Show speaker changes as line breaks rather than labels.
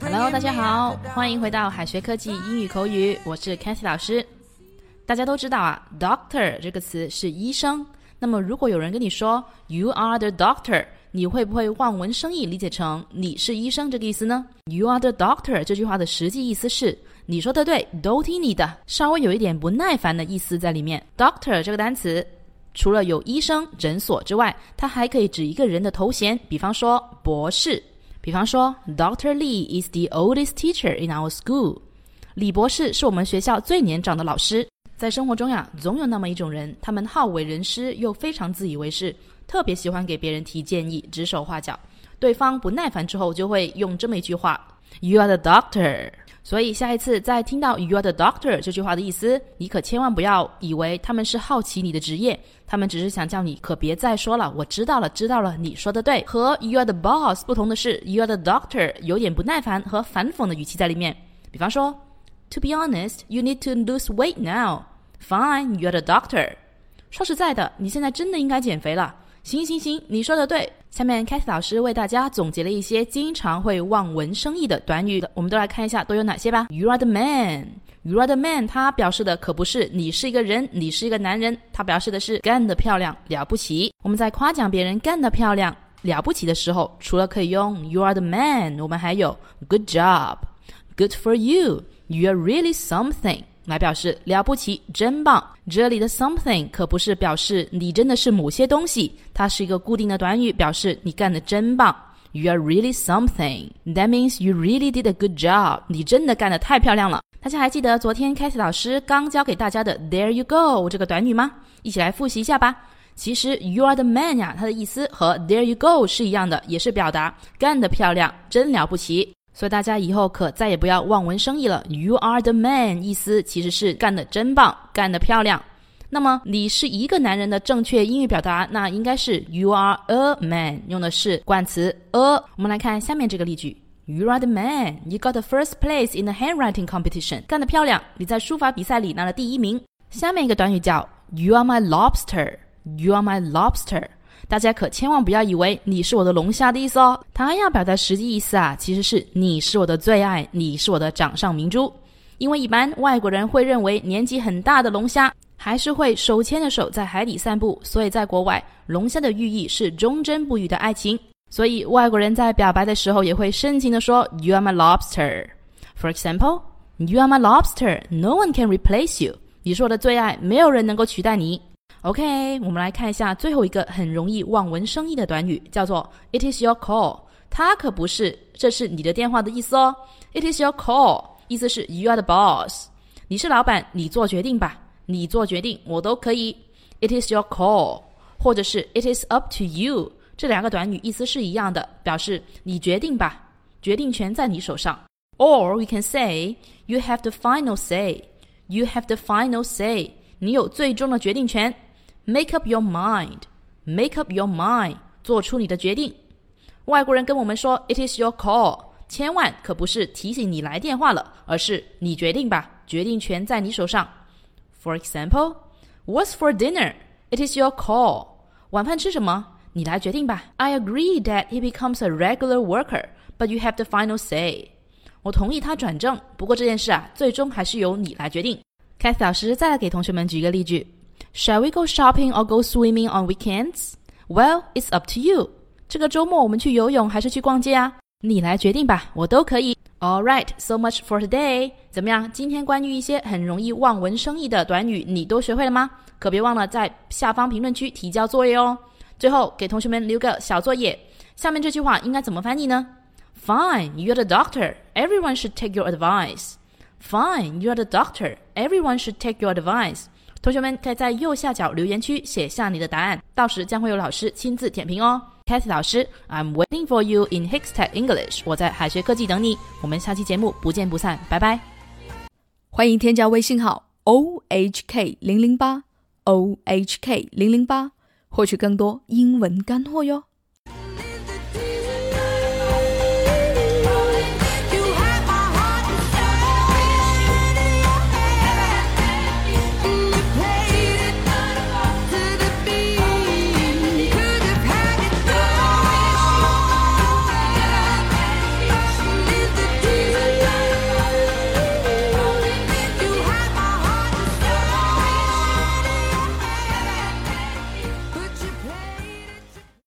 Hello，大家好，欢迎回到海学科技英语口语，我是 Cathy 老师。大家都知道啊，doctor 这个词是医生。那么如果有人跟你说 “You are the doctor”，你会不会望文生义理解成你是医生这个意思呢？“You are the doctor” 这句话的实际意思是你说的对，都听你的，稍微有一点不耐烦的意思在里面。doctor 这个单词除了有医生、诊所之外，它还可以指一个人的头衔，比方说博士。比方说，Doctor Lee is the oldest teacher in our school。李博士是我们学校最年长的老师。在生活中呀，总有那么一种人，他们好为人师，又非常自以为是，特别喜欢给别人提建议、指手画脚。对方不耐烦之后，就会用这么一句话：“You are the doctor。”所以下一次再听到 You're the doctor" 这句话的意思，你可千万不要以为他们是好奇你的职业，他们只是想叫你可别再说了。我知道了，知道了，你说的对。和 You're the boss" 不同的是 You're the doctor" 有点不耐烦和反讽的语气在里面。比方说，To be honest, you need to lose weight now. Fine, you're the doctor. 说实在的，你现在真的应该减肥了。行行行，你说的对。下面 katy 老师为大家总结了一些经常会望文生义的短语，我们都来看一下都有哪些吧。You are the man. You are the man. 它表示的可不是你是一个人，你是一个男人，它表示的是干得漂亮，了不起。我们在夸奖别人干得漂亮、了不起的时候，除了可以用 You are the man，我们还有 Good job. Good for you. You are really something. 来表示了不起，真棒。这里的 something 可不是表示你真的是某些东西，它是一个固定的短语，表示你干的真棒。You are really something. That means you really did a good job. 你真的干得太漂亮了。大家还记得昨天凯蒂老师刚教给大家的 There you go 这个短语吗？一起来复习一下吧。其实 You are the man 呀，它的意思和 There you go 是一样的，也是表达干得漂亮，真了不起。所以大家以后可再也不要望文生义了。You are the man，意思其实是干得真棒，干得漂亮。那么你是一个男人的正确英语表达，那应该是 You are a man，用的是冠词 a。我们来看下面这个例句：You are the man. You got the first place in the handwriting competition. 干得漂亮，你在书法比赛里拿了第一名。下面一个短语叫 You are my lobster. You are my lobster. 大家可千万不要以为你是我的龙虾的意思哦，它要表达实际意思啊，其实是你是我的最爱，你是我的掌上明珠。因为一般外国人会认为年纪很大的龙虾还是会手牵着手在海底散步，所以在国外龙虾的寓意是忠贞不渝的爱情。所以外国人在表白的时候也会深情的说 You are my lobster. For example, You are my lobster. No one can replace you. 你是我的最爱，没有人能够取代你。OK，我们来看一下最后一个很容易望文生义的短语，叫做 "It is your call"。它可不是“这是你的电话”的意思哦。It is your call，意思是 You are the boss，你是老板，你做决定吧，你做决定我都可以。It is your call，或者是 It is up to you，这两个短语意思是一样的，表示你决定吧，决定权在你手上。Or we can say You have the final say。You have the final say，你有最终的决定权。Make up your mind, make up your mind，做出你的决定。外国人跟我们说 "It is your call"，千万可不是提醒你来电话了，而是你决定吧，决定权在你手上。For example, what's for dinner? It is your call. 晚饭吃什么？你来决定吧。I agree that he becomes a regular worker, but you have the final say. 我同意他转正，不过这件事啊，最终还是由你来决定。Kathy 老师再来给同学们举一个例句。Shall we go shopping or go swimming on weekends? Well, it's up to you. 这个周末我们去游泳还是去逛街啊？你来决定吧，我都可以。All right, so much for today. 怎么样？今天关于一些很容易望文生义的短语，你都学会了吗？可别忘了在下方评论区提交作业哦。最后给同学们留个小作业，下面这句话应该怎么翻译呢？Fine, you're the doctor. Everyone should take your advice. Fine, you're the doctor. Everyone should take your advice. 同学们可以在右下角留言区写下你的答案，到时将会有老师亲自点评哦。Kathy 老师，I'm waiting for you in Hikstech English。我在海学科技等你。我们下期节目不见不散，拜拜。
欢迎添加微信号 ohk 零零八 ohk 零零八，获取更多英文干货哟。